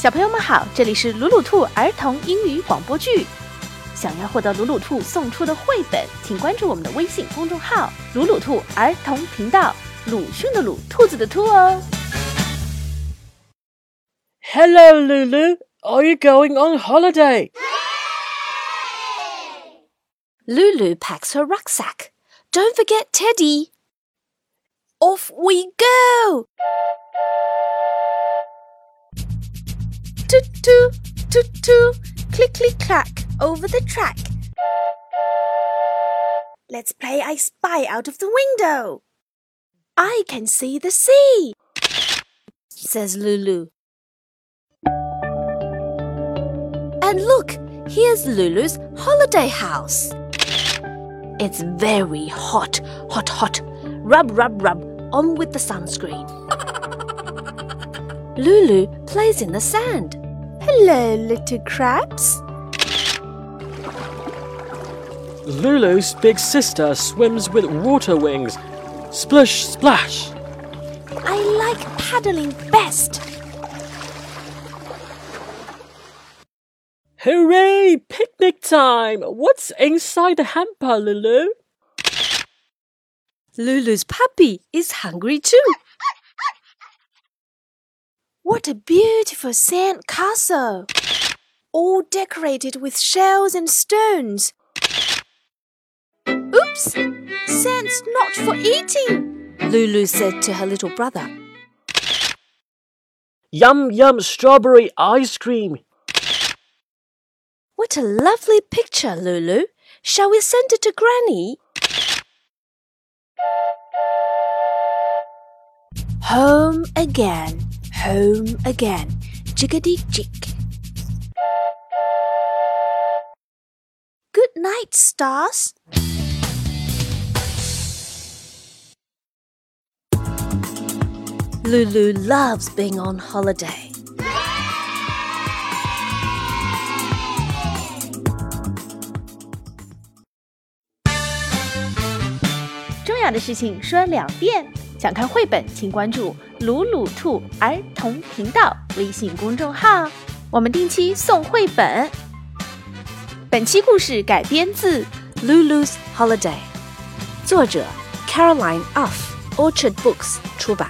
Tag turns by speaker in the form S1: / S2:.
S1: 小朋友们好，这里是鲁鲁兔儿童英语广播剧。想要获得鲁鲁兔送出的绘本，请关注我们的微信公众号“鲁鲁兔儿童频道”。鲁迅的鲁，兔子的兔哦。
S2: Hello, Lulu. Are you going on holiday?
S3: Lulu packs her rucksack. Don't forget Teddy. Off we go!
S1: Toot toot toot toot, click click clack over the track. Let's play I spy out of the window. I can see the sea,
S3: says Lulu. And look, here's Lulu's holiday house. It's very hot, hot, hot. Rub, rub, rub, on with the sunscreen. Lulu plays in the sand.
S1: Hello, little crabs.
S2: Lulu's big sister swims with water wings. Splish, splash.
S1: I like paddling best.
S2: Hooray! Picnic time! What's inside the hamper, Lulu?
S3: Lulu's puppy is hungry too.
S1: What a beautiful sand castle! All decorated with shells and stones. Oops! Sand's not for eating!
S3: Lulu said to her little brother.
S2: Yum, yum, strawberry ice cream.
S3: What a lovely picture, Lulu. Shall we send it to Granny?
S1: Home again, home again. Jiggity jig. Good night, stars.
S3: Lulu loves being on holiday.
S1: 重要的事情说两遍。 想看绘本，请关注“鲁鲁兔儿童频道”微信公众号，我们定期送绘本。本期故事改编自
S3: Lulu's Holiday，作者 Caroline Off Orchard Books 出版。